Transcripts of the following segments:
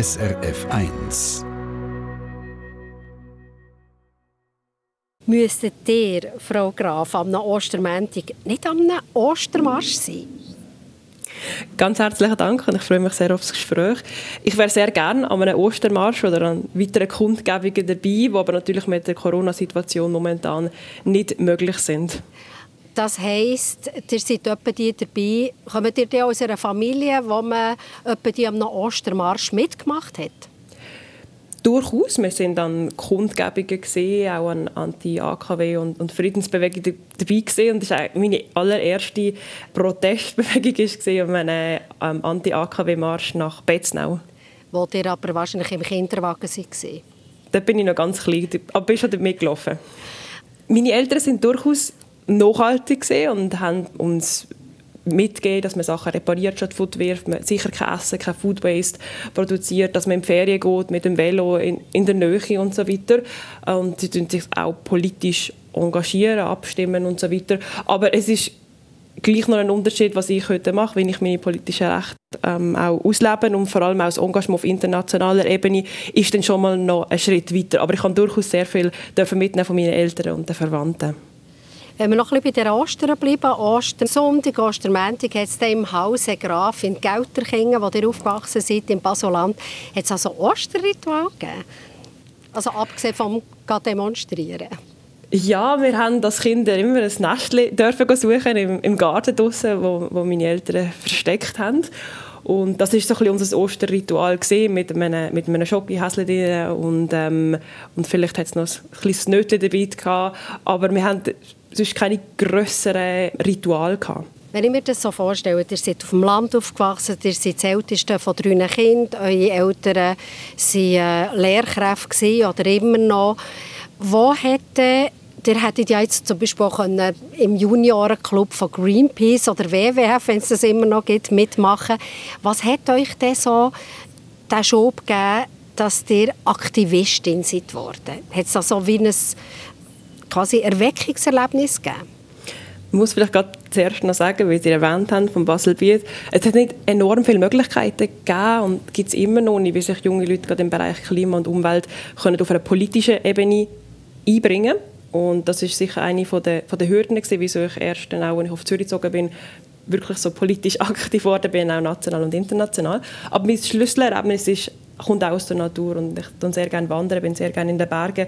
SRF 1. Müsstet ihr, Frau Graf, am Ostermäntig nicht am Ostermarsch sein? Ganz herzlichen Dank und ich freue mich sehr auf das Gespräch. Ich wäre sehr gerne an einem Ostermarsch oder an weiteren Kundgebungen dabei, die aber natürlich mit der Corona-Situation momentan nicht möglich sind. Das heisst, ihr seid etwa die dabei. Kommt ihr die aus einer Familie, wo man etwa die am Ostermarsch mitgemacht hat? Durchaus. Wir sind an Kundgebungen gesehen, auch an Anti-AKW und, und Friedensbewegung dabei gesehen. Und das war meine allererste Protestbewegung war an einem ähm, Anti-AKW-Marsch nach Betznau. Wo ihr aber wahrscheinlich im Kinderwagen war. Da bin ich noch ganz klein, aber bin schon mitgelaufen. Meine Eltern sind durchaus nachhaltig und haben uns mitgeben, dass man Sachen repariert statt Food wirft, man sicher kein Essen, kein Food Waste produziert, dass man in Ferien geht mit dem Velo in, in der Nähe und so weiter. Und sie sich auch politisch engagieren, abstimmen und so weiter. Aber es ist gleich noch ein Unterschied, was ich heute mache, wenn ich meine politischen Rechte ähm, auch auslebe und vor allem auch das Engagement auf internationaler Ebene ist dann schon mal noch ein Schritt weiter. Aber ich kann durchaus sehr viel mitnehmen von meinen Eltern und den Verwandten. Wenn wir noch ein bisschen bei den Ostern bleiben, Ostersonntag, Ostermäntig, hat es im Haus Graf in Gelterkingen, wo ihr aufgewachsen seid, im Basoland, hat es also Osterritual gegeben? Also abgesehen vom Demonstrieren? Ja, wir haben als Kinder immer ein Nestchen suchen im, im Garten draussen, wo, wo meine Eltern versteckt haben. Und das ist so ein unser Osterritual mit einem, mit einem Schokohäschen drin und, ähm, und vielleicht hat es noch ein kleines Nötchen dabei gehabt. Aber wir haben sonst keine grösseren Rituale gehabt. Wenn ich mir das so vorstelle, ihr seid auf dem Land aufgewachsen, ihr seid das älteste von drei Kindern, eure Eltern waren äh, Lehrkräfte oder immer noch. Wo hätte Ihr hättet ja jetzt zum Beispiel auch im Juniorenclub von Greenpeace oder WWF, wenn es das immer noch gibt, mitmachen. Was hat euch denn so den Schub gegeben, dass ihr Aktivistin seid worden? Hat es da so wie ein quasi Erweckungserlebnis gegeben? Ich muss vielleicht gerade zuerst noch sagen, wie Sie erwähnt haben, von Baselbiet, es hat nicht enorm viele Möglichkeiten gegeben und gibt es immer noch nicht, wie sich junge Leute gerade im Bereich Klima und Umwelt können auf einer politischen Ebene einbringen und das ist sicher eine von der, von der Hürden gewesen, wieso ich erst dann auch, als ich auf Zürich gezogen bin, wirklich so politisch aktiv geworden bin, auch national und international. Aber mein Schlüsselerlebnis ist kommt auch aus der Natur und ich tun sehr gerne wandern, bin sehr gerne in den Bergen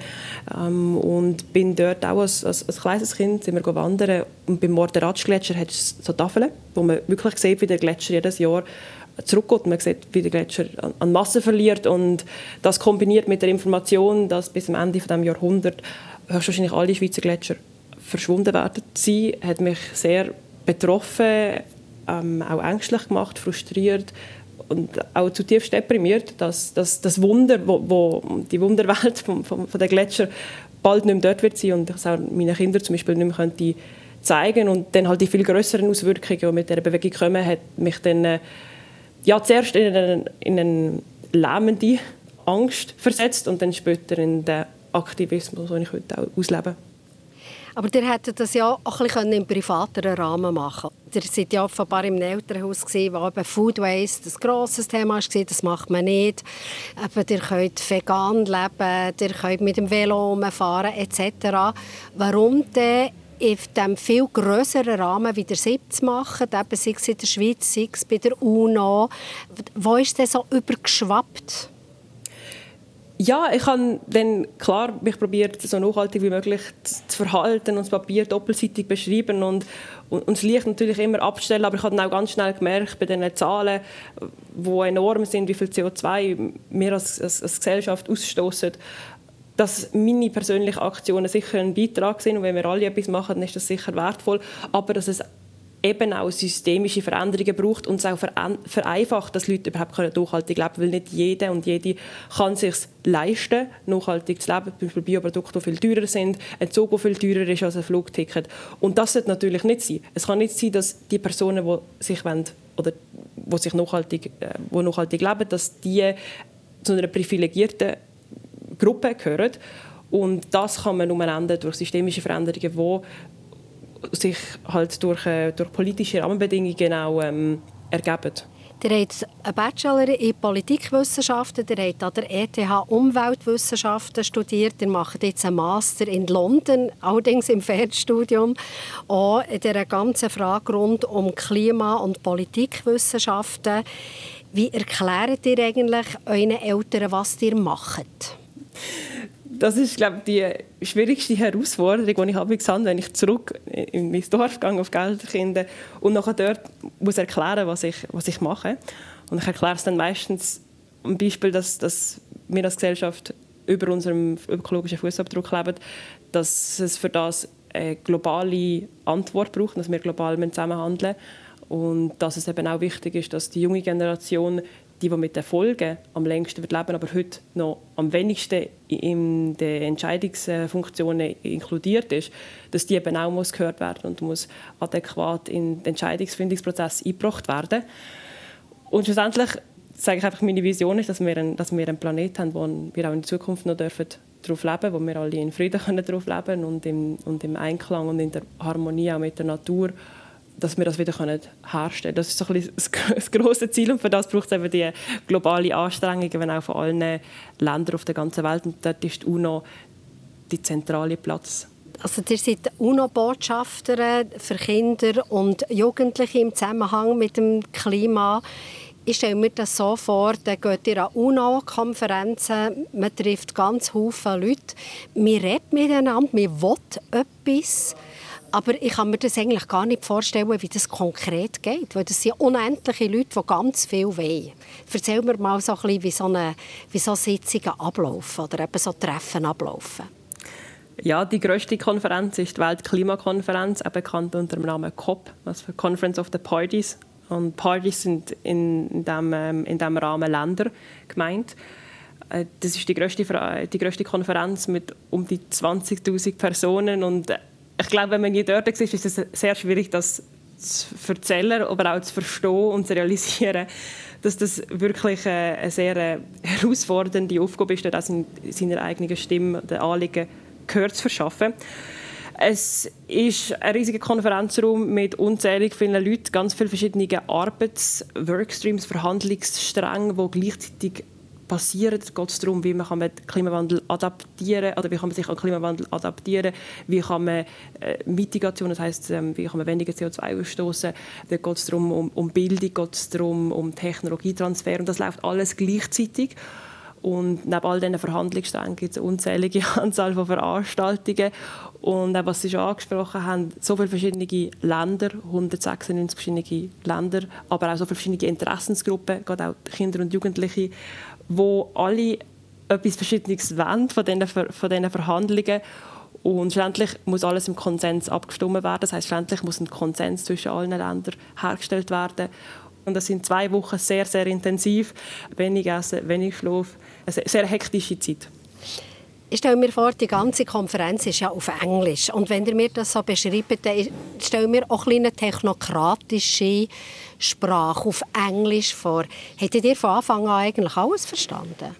ähm, und bin dort auch als, als, als kleines Kind sind wir wandern und beim Morteratsch-Gletscher hat es so Tafeln, wo man wirklich sieht, wie der Gletscher jedes Jahr zurückgeht. Man sieht, wie der Gletscher an Masse verliert und das kombiniert mit der Information, dass bis zum Ende dieses Jahrhunderts höchstwahrscheinlich alle Schweizer Gletscher verschwunden werden. Sein, hat mich sehr betroffen, ähm, auch ängstlich gemacht, frustriert, und auch zutiefst deprimiert, dass, dass das Wunder, wo, wo die Wunderwelt von, von, von den Gletscher bald nicht mehr dort wird sein und ich auch meinen Kindern zum Beispiel nicht mehr könnte zeigen und dann halt die viel größeren Auswirkungen, die mit dieser Bewegung kommen, hat mich dann äh, ja, zuerst in eine, in eine lähmende Angst versetzt und dann später in den Aktivismus, den ich heute auch auslebe. Aber ihr hättet das ja auch ein bisschen im privateren Rahmen machen Ihr seid ja offenbar im Elternhaus, wo eben Food Waste ein grosses Thema war. Das macht man nicht. Eben, ihr könnt vegan leben, ihr könnt mit dem Velo fahren etc. Warum denn in diesem viel größeren Rahmen wie der SIP macht, eben sei es in der Schweiz, sei es bei der UNO, wo ist das so übergeschwappt? Ja, ich habe dann klar mich probiert, so nachhaltig wie möglich zu verhalten und das Papier doppelseitig beschreiben und, und, und das Licht natürlich immer abstellen. Aber ich habe dann auch ganz schnell gemerkt, bei den Zahlen, die enorm sind, wie viel CO2 wir als, als, als Gesellschaft ausstoßen, dass meine persönlichen Aktionen sicher ein Beitrag sind und wenn wir alle etwas machen, dann ist das sicher wertvoll, aber dass es eben auch systemische Veränderungen braucht und es auch vereinfacht, dass Leute überhaupt nachhaltig leben können, weil nicht jeder und jede kann sich leisten, nachhaltig zu leben. Zum Beispiel Bioprodukte, die viel teurer sind, ein Zug, der viel teurer ist als ein Flugticket. Und das sollte natürlich nicht sein. Es kann nicht sein, dass die Personen, die sich wollen, oder die sich nachhaltig, äh, die nachhaltig leben, dass die zu einer privilegierten Gruppe gehören. Und das kann man nur ändern durch systemische Veränderungen, die sich halt durch, äh, durch politische Rahmenbedingungen auch ähm, ergeben. Ihr habt einen Bachelor in Politikwissenschaften, ihr habt an der ETH Umweltwissenschaften studiert, ihr macht jetzt einen Master in London, allerdings im Fernstudium, auch in der ganzen Frage rund um Klima- und Politikwissenschaften. Wie erklärt ihr eigentlich euren Eltern, was ihr macht? Das ist, glaube ich, die schwierigste Herausforderung, die ich habe gesehen wenn ich zurück in mein Dorf gehe, auf Gelderkinder und nachher dort muss erklären, was ich, was ich mache. Und ich erkläre es dann meistens am Beispiel, dass, dass wir als Gesellschaft über unserem ökologischen Fußabdruck leben, dass es für das eine globale Antwort braucht, dass wir global zusammenhandeln müssen und dass es eben auch wichtig ist, dass die junge Generation die, die mit den Folgen am längsten leben, aber heute noch am wenigsten in den Entscheidungsfunktionen inkludiert ist, dass die eben auch muss gehört werden und muss adäquat in den Entscheidungsfindungsprozess eingebracht werden. Und schlussendlich sage ich einfach, meine Vision ist, dass wir, einen, dass wir einen Planet haben, wo wir auch in Zukunft noch dürfen darauf leben, wo wir alle in Frieden können darauf leben und im, und im Einklang und in der Harmonie auch mit der Natur dass wir das wieder können herstellen können. Das ist so ein das große Ziel und für das braucht es eben die globale Anstrengungen, wenn auch von allen Ländern auf der ganzen Welt. Und dort ist die UNO die zentrale Platz. Also ihr seid UNO-Botschafter für Kinder und Jugendliche im Zusammenhang mit dem Klima. Ich stelle mir das so vor, dann geht ihr an UNO-Konferenzen, man trifft ganz viele Leute, man redet miteinander, man will etwas. Aber ich kann mir das eigentlich gar nicht vorstellen, wie das konkret geht, weil das sind unendliche Leute, die ganz viel wollen. Erzähl mir mal so ein bisschen, wie so, so Sitzungen ablaufen oder eben so Treffen ablaufen. Ja, die grösste Konferenz ist die Weltklimakonferenz, bekannt unter dem Namen COP, also Conference of the Parties. Und Parties sind in diesem ähm, in dem Rahmen Länder gemeint. Äh, das ist die grösste, die Konferenz mit um die 20.000 Personen und ich glaube, wenn man nie dort ist, ist es sehr schwierig, das zu erzählen, aber auch zu verstehen und zu realisieren, dass das wirklich eine sehr äh, herausfordernde Aufgabe ist, dass in seiner eigenen Stimme den Anliegen gehört zu verschaffen. Es ist ein riesiger Konferenzraum mit unzählig vielen Leuten, ganz vielen verschiedenen Arbeits-Workstreams, Verhandlungsstränge, die gleichzeitig passieren. Es geht darum, wie man den Klimawandel adaptieren oder wie kann man sich an den Klimawandel adaptieren, wie kann man äh, Mitigation, das heißt, ähm, wie kann man weniger CO2 ausstoßen. Da geht es darum, um, um Bildung, geht es darum, um Technologietransfer und das läuft alles gleichzeitig. Und neben all diesen Verhandlungssträngen gibt es eine unzählige Anzahl von Veranstaltungen. Und auch, was Sie schon angesprochen haben, so viele verschiedene Länder, 196 verschiedene Länder, aber auch so viele verschiedene Interessensgruppen, gerade auch Kinder und Jugendliche, wo alle etwas Verschiedenes wollen von diesen, von diesen Verhandlungen. Und schlussendlich muss alles im Konsens abgestimmt werden. Das heißt, schlussendlich muss ein Konsens zwischen allen Ländern hergestellt werden. Und das sind zwei Wochen sehr, sehr intensiv. Wenig Essen, wenig Schlaf. Eine sehr hektische Zeit. Ich stelle mir vor, die ganze Konferenz ist ja auf Englisch. Und wenn ihr mir das so beschreibt, dann stelle mir auch eine technokratische Sprache auf Englisch vor. Hättet ihr von Anfang an eigentlich alles verstanden?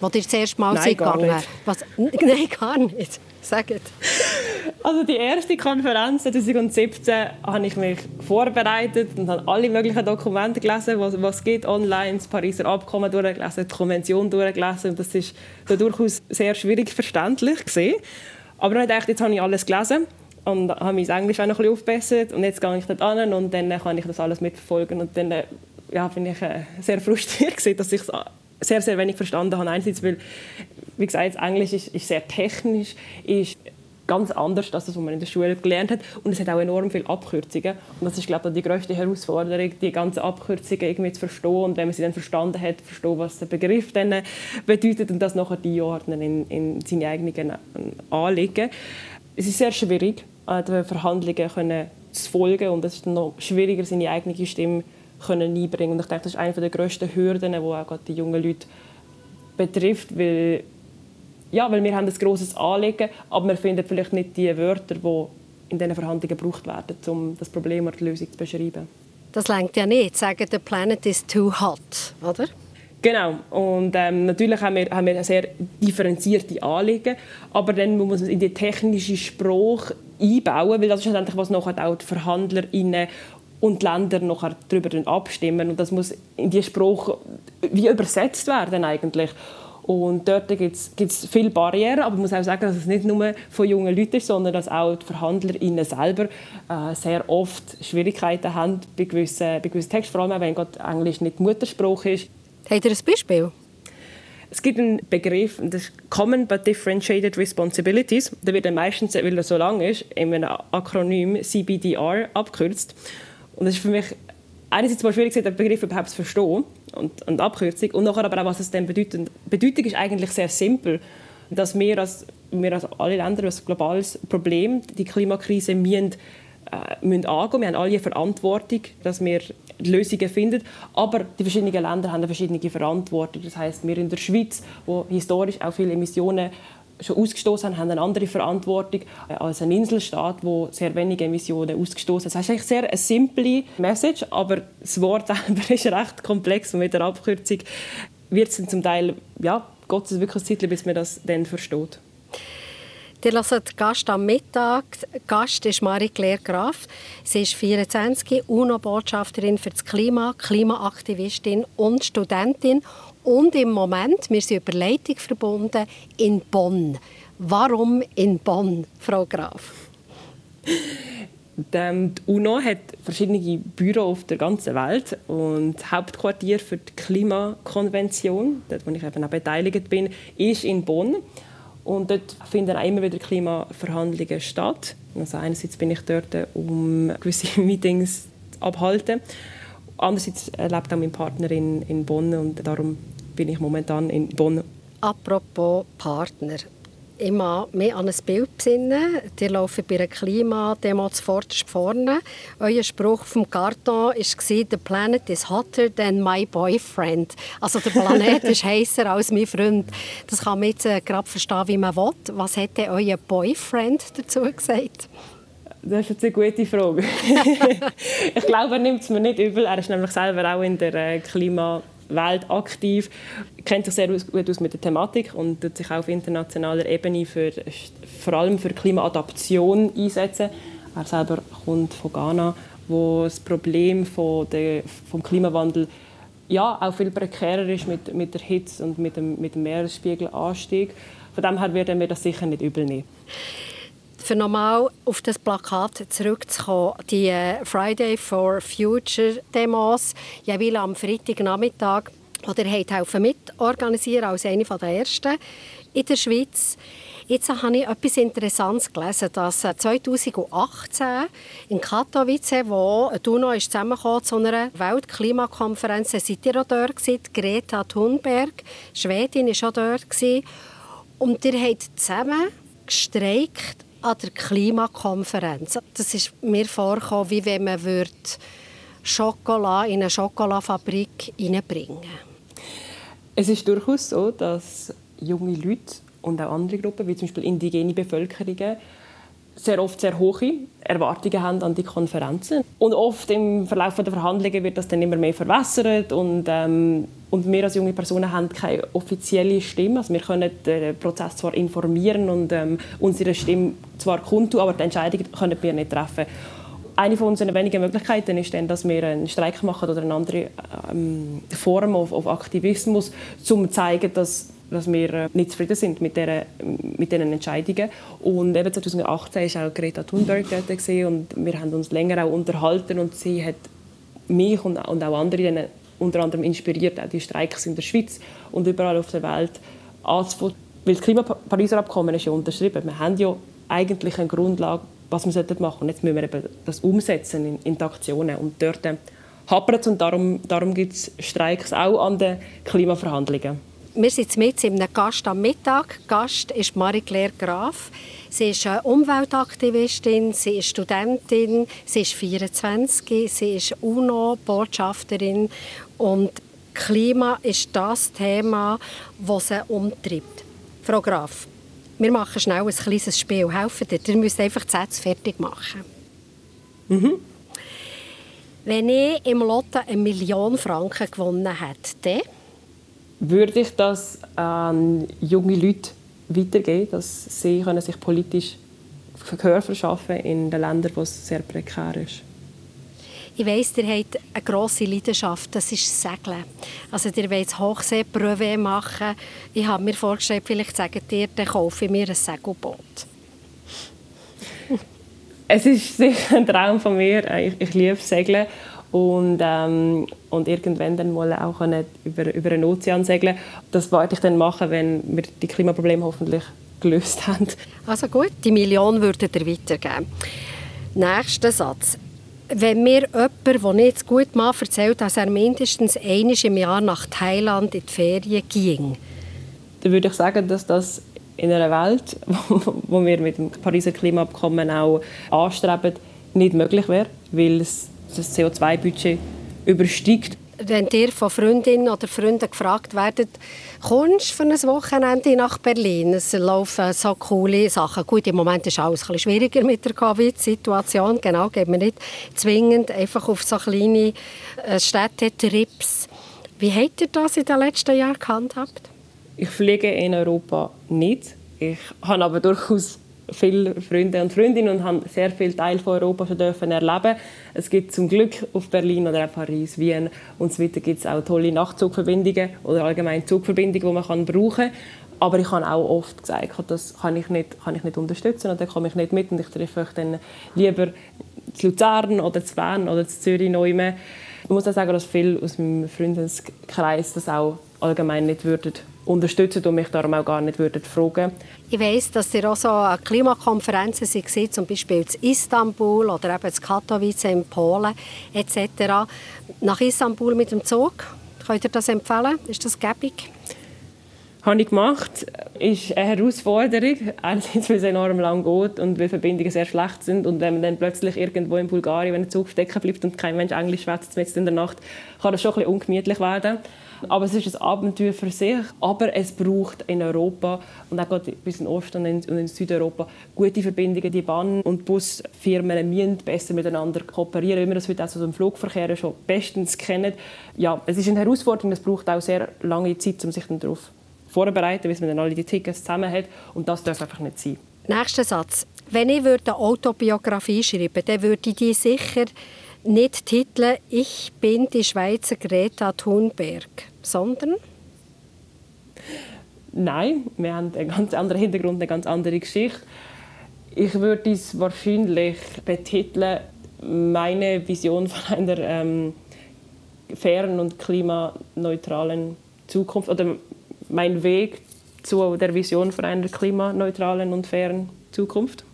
Als ihr das erste Mal Nein, gar gegangen? Was? Nein, gar nicht. Sagt. Also die erste Konferenz 2017 habe ich mich vorbereitet und habe alle möglichen Dokumente gelesen, was, was geht online, das Pariser Abkommen durchgelesen, die Konvention durchgelesen. Und das ist durchaus sehr schwierig verständlich gesehen. Aber dann dachte ich, jetzt habe ich alles gelesen und habe mein Englisch auch noch ein bisschen aufgebessert und jetzt gehe ich dort an und dann kann ich das alles mitverfolgen und dann ja, bin ich äh, sehr frustriert gewesen, dass ich sehr, sehr wenig verstanden habe. Einerseits, weil, wie gesagt, Englisch ist, ist sehr technisch, ist ganz anders als das, was man in der Schule gelernt hat. Und es hat auch enorm viele Abkürzungen. Und das ist, glaube ich, die größte Herausforderung, die ganzen Abkürzungen irgendwie zu verstehen. Und wenn man sie dann verstanden hat, verstehen, was der Begriff dann bedeutet und das nachher einordnen in, in seine eigenen Anliegen. Es ist sehr schwierig, äh, den Verhandlungen können zu folgen und es ist noch schwieriger, seine eigene Stimme können einbringen. Und ich denke, das ist eine der grössten Hürden, die auch die jungen Leute betrifft, weil, ja, weil wir haben ein grosses Anliegen, aber wir finden vielleicht nicht die Wörter, die in diesen Verhandlungen gebraucht werden, um das Problem oder die Lösung zu beschreiben. Das längt ja nicht, sagen, der Planet is too hot, oder? Genau. Und ähm, natürlich haben wir, haben wir sehr differenzierte Anliegen, aber dann muss man es in die technische Sprache einbauen, weil das ist schlussendlich, was nachher auch die VerhandlerInnen und die Länder nachher darüber abstimmen. Und das muss in die Sprache wie übersetzt werden eigentlich. Und dort gibt es viele Barrieren, aber man muss auch sagen, dass es nicht nur von jungen Leuten ist, sondern dass auch die VerhandlerInnen selber äh, sehr oft Schwierigkeiten haben bei gewissen, bei gewissen Texten, vor allem wenn Gott Englisch nicht Muttersprache ist. Habt ihr ein Beispiel? Es gibt einen Begriff, das ist Common but Differentiated Responsibilities. Der wird dann meistens, weil er so lang ist, in einem Akronym CBDR abgekürzt. Und das ist für mich einerseits mal schwierig, den Begriff überhaupt zu verstehen und, und Abkürzung und nachher aber auch, was es denn bedeutet. Bedeutung ist eigentlich sehr simpel, dass wir als, wir als alle Länder als globales Problem die Klimakrise müssen, äh, müssen angehen. Wir haben alle Verantwortung, dass wir Lösungen finden. Aber die verschiedenen Länder haben eine verschiedene Verantwortung. Das heißt, wir in der Schweiz, wo historisch auch viele Emissionen schon ausgestoßen haben, haben eine andere Verantwortung als ein Inselstaat, wo sehr wenige Emissionen ausgestoßen hat. Das ist eigentlich sehr eine simple Message, aber das Wort selber ist recht komplex und mit der Abkürzung wird es zum Teil, ja, Gott sei wirklich ein Zeit, bis man das dann versteht. Ihr hört Gast am Mittag. Gast ist Marie-Claire Graf. Sie ist 24, UNO-Botschafterin für das Klima, Klimaaktivistin und Studentin. Und im Moment, wir sind über Leitung verbunden, in Bonn. Warum in Bonn, Frau Graf? Die UNO hat verschiedene Büros auf der ganzen Welt und das Hauptquartier für die Klimakonvention, dort wo ich eben auch beteiligt bin, ist in Bonn. Und dort finden auch immer wieder Klimaverhandlungen statt. Also einerseits bin ich dort, um gewisse Meetings abhalten. Andererseits lebt auch mein Partner in, in Bonn und darum bin ich momentan in Bonn. Apropos Partner immer mehr an ein Bild besinnen. Die laufen bei einer Klimademo zuvorderst vorne. Euer Spruch vom Karton war, «The planet is hotter than my boyfriend». Also der Planet ist heißer als mein Freund. Das kann man jetzt äh, gerade verstehen, wie man will. Was hätte euer Boyfriend dazu gesagt? Das ist jetzt eine gute Frage. ich glaube, er nimmt es mir nicht übel. Er ist nämlich selber auch in der äh, Klima Welt aktiv, kennt sich sehr gut aus mit der Thematik und tut sich auch auf internationaler Ebene für, vor allem für Klimaadaption einsetzen. Er selber kommt von Ghana, wo das Problem von der, vom Klimawandel ja, auch viel prekärer ist mit, mit der Hitze und mit dem, mit dem Meeresspiegelanstieg. Von dem her werden wir das sicher nicht übel nehmen. Für nochmal auf das Plakat zurückzukommen, die äh, Friday for Future Demos, jeweils am Freitagnachmittag, oder habt helfen mitorganisieren als eine der ersten in der Schweiz. Jetzt habe ich etwas Interessantes gelesen, dass 2018 äh, in Katowice, wo die UNO ist zusammengekommen zu einer Weltklimakonferenz, seid ihr auch dort gewesen, Greta Thunberg, Schwedin war auch dort gewesen, und ihr habt zusammen gestreikt an der Klimakonferenz. Das ist mir vorgekommen, wie wenn man Schokolade in eine Schokoladefabrik hineinbringen Es ist durchaus so, dass junge Leute und auch andere Gruppen, wie zum Beispiel indigene Bevölkerungen, sehr oft sehr hohe Erwartungen haben an die Konferenzen. Und oft im Verlauf der Verhandlungen wird das dann immer mehr verwässert und, ähm, und wir als junge Personen haben keine offizielle Stimme. Also wir können den Prozess zwar informieren und ähm, unsere Stimme zwar kundtun, aber die Entscheidung können wir nicht treffen. Eine von unseren wenigen Möglichkeiten ist dann, dass wir einen Streik machen oder eine andere ähm, Form of, of Aktivismus, um zu zeigen, dass dass wir äh, nicht zufrieden sind mit, der, mit diesen Entscheidungen. Und eben 2018 war auch Greta Thunberg dort und wir haben uns länger auch unterhalten und sie hat mich und, und auch andere unter anderem inspiriert, auch die Streiks in der Schweiz und überall auf der Welt anzufangen. Weil das Klima-Pariser Abkommen ist ja unterschrieben. Wir haben ja eigentlich eine Grundlage, was wir machen sollten. Jetzt müssen wir eben das umsetzen in, in die Aktionen. Und dort äh, hapert es und darum, darum gibt es Streiks auch an den Klimaverhandlungen. Wir sind mit einem Gast am Mittag. Gast ist Marie-Claire Graf. Sie ist eine Umweltaktivistin, sie ist Studentin, sie ist 24, sie ist UNO-Botschafterin und Klima ist das Thema, das sie umtreibt. Frau Graf, wir machen schnell ein kleines Spiel. Helfen dir? Ihr müsst einfach die Sätze fertig machen. Mhm. Wenn ich im Lotto eine Million Franken gewonnen hätte, würde ich das an junge Leute weitergeben, dass sie können sich politisch Gehör verschaffen in den Ländern, wo es sehr prekär ist. Ich weiss, ihr habt eine grosse Leidenschaft, das ist Segeln. Also ihr wollt Hochseepröve machen. Ich habe mir vorgestellt, vielleicht sagt ihr, dann kaufe ich mir ein Segelboot. Es ist sicher ein Traum von mir. Ich, ich liebe Segeln und, ähm, und irgendwann dann mal auch über, über den Ozean segeln. Das wollte ich dann machen, wenn wir die Klimaprobleme hoffentlich gelöst haben. Also gut, die Million würdet ihr weitergeben. Nächster Satz. Wenn mir jemand, der nicht gut macht, erzählt, dass er mindestens einmal im Jahr nach Thailand in die Ferien ging, dann würde ich sagen, dass das in einer Welt, wo wir mit dem Pariser Klimaabkommen auch anstreben, nicht möglich wäre, weil das CO2-Budget übersteigt. Wenn ihr von Freundinnen oder Freunden gefragt werdet, kommst für ein Wochenende nach Berlin? Es laufen so coole Sachen. Gut, im Moment ist alles ein bisschen schwieriger mit der Covid-Situation. Genau, geht man nicht zwingend einfach auf so kleine äh, Städtetrips. Wie habt ihr das in den letzten Jahren gehandhabt? Ich fliege in Europa nicht. Ich habe aber durchaus viele Freunde und Freundinnen und haben sehr viele Teile von Europa schon dürfen erleben. Es gibt zum Glück auf Berlin oder auch Paris, Wien und so weiter gibt es auch tolle Nachtzugverbindungen oder allgemein Zugverbindungen, die man kann brauchen kann. Aber ich habe auch oft gesagt, das kann ich nicht, kann ich nicht unterstützen und dann komme ich nicht mit und ich treffe euch dann lieber zu Luzern oder zu Bern oder zu Zürich neu. Ich muss auch sagen, dass viele aus meinem Freundeskreis das auch allgemein nicht würden unterstützen und mich darum auch gar nicht würden fragen. Ich weiss, dass ihr auch so an Klimakonferenzen seid, zum Beispiel in Istanbul oder eben in Katowice in Polen etc. Nach Istanbul mit dem Zug, könnt ihr das empfehlen? Ist das gäbig? habe ich gemacht. ist eine Herausforderung. Einerseits, weil es enorm lang geht und weil Verbindungen sehr schlecht sind. Und wenn man dann plötzlich irgendwo in Bulgarien, wenn der Zug stecken bleibt und kein Mensch Englisch schwätzt in der Nacht, kann das schon ein bisschen ungemütlich werden. Aber es ist ein Abenteuer für sich. Aber es braucht in Europa und auch gerade bis in Osten und in, Südeuropa gute Verbindungen. Die Bahn- und Busfirmen müssen besser miteinander kooperieren, wie wir das heute auch so im Flugverkehr schon bestens kennen. Ja, es ist eine Herausforderung. Es braucht auch sehr lange Zeit, um sich darauf vorbereiten, bis man dann alle die Tickets zusammen hat. Und das darf einfach nicht sein. Nächster Satz. Wenn ich eine Autobiografie schreiben würde, dann würde ich die sicher nicht titeln «Ich bin die Schweizer Greta Thunberg», sondern? Nein, wir haben einen ganz anderen Hintergrund, eine ganz andere Geschichte. Ich würde es wahrscheinlich betiteln «Meine Vision von einer ähm, fairen und klimaneutralen Zukunft» oder «Mein Weg zu der Vision von einer klimaneutralen und fairen Zukunft».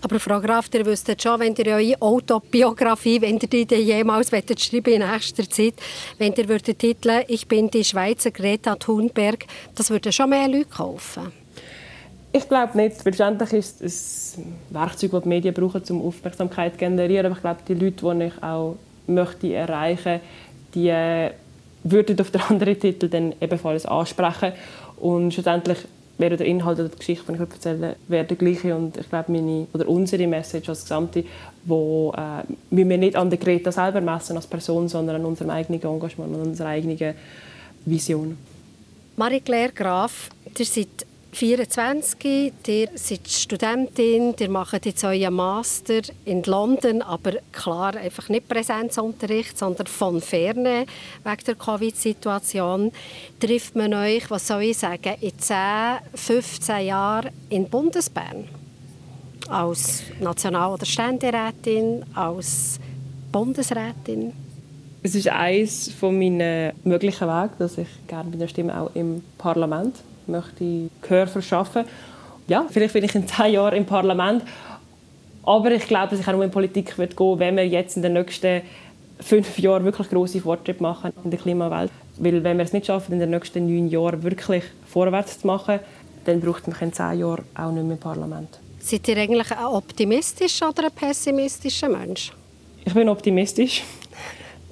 Aber Frau Graf, ihr wüsstet schon, wenn ihr eure Autobiografie, wenn ihr die jemals schreiben in nächster Zeit, wenn ihr würdet titeln «Ich bin die Schweizer Greta Thunberg», das würden schon mehr Leute kaufen. Ich glaube nicht. Letztendlich ist es ein Werkzeug, das die Medien brauchen, um Aufmerksamkeit zu generieren. Aber ich glaube, die Leute, die ich auch möchte erreichen die äh, würden auf den anderen Titel dann ebenfalls ansprechen. Und schlussendlich wäre der Inhalt oder die Geschichte, die ich erzähle, wäre der gleiche. Und ich glaube, meine, oder unsere Message als Gesamte, wo äh, wir nicht an der Greta selber messen als Person, sondern an unserem eigenen Engagement, an unserer eigenen Vision. Marie-Claire Graf, ihr seid 24, ihr seid Studentin, ihr macht jetzt euren Master in London, aber klar einfach nicht Präsenzunterricht, sondern von ferne wegen der Covid-Situation. Trifft man euch, was soll ich sagen, in 10, 15 Jahren in Bundesbern? Als National- oder Ständerätin, als Bundesrätin? Es ist eines von meinen möglichen Wegen, dass ich gerne mit der Stimme auch im Parlament möchte Gehör verschaffen. Ja, vielleicht bin ich in zehn Jahren im Parlament, aber ich glaube, dass ich auch nur in Politik wird gehen, wenn wir jetzt in den nächsten fünf Jahren wirklich große Fortschritte machen in der Klimawelt. Weil wenn wir es nicht schaffen, in den nächsten neun Jahren wirklich vorwärts zu machen, dann braucht man in zehn Jahren auch nicht mehr im Parlament. Seid ihr eigentlich ein optimistischer oder ein pessimistischer Mensch? Ich bin optimistisch,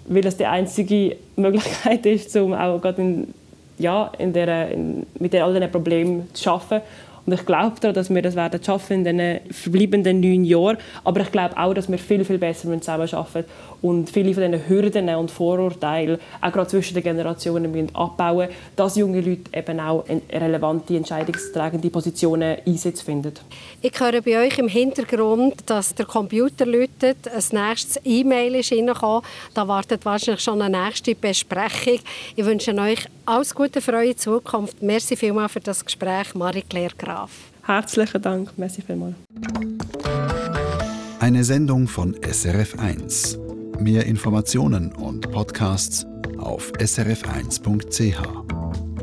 weil es die einzige Möglichkeit ist, um auch gerade in ja, in der, in, mit all diesen Problemen zu arbeiten. Und ich glaube daran, dass wir das werden schaffen in den verbleibenden neun Jahren. Aber ich glaube auch, dass wir viel, viel besser zusammen arbeiten und viele von diesen Hürden und Vorurteilen, auch gerade zwischen den Generationen, müssen abbauen dass junge Leute eben auch relevante, entscheidungstragende Positionen Einsätze finden. Ich höre bei euch im Hintergrund, dass der Computer läutet, ein nächstes E-Mail ist reingekommen. Da wartet wahrscheinlich schon eine nächste Besprechung. Ich wünsche euch alles Gute für eure Zukunft. Merci vielmals für das Gespräch, Marie-Claire Graf. Herzlichen Dank. Merci vielmals. Eine Sendung von SRF1. Mehr Informationen und Podcasts auf srf1.ch.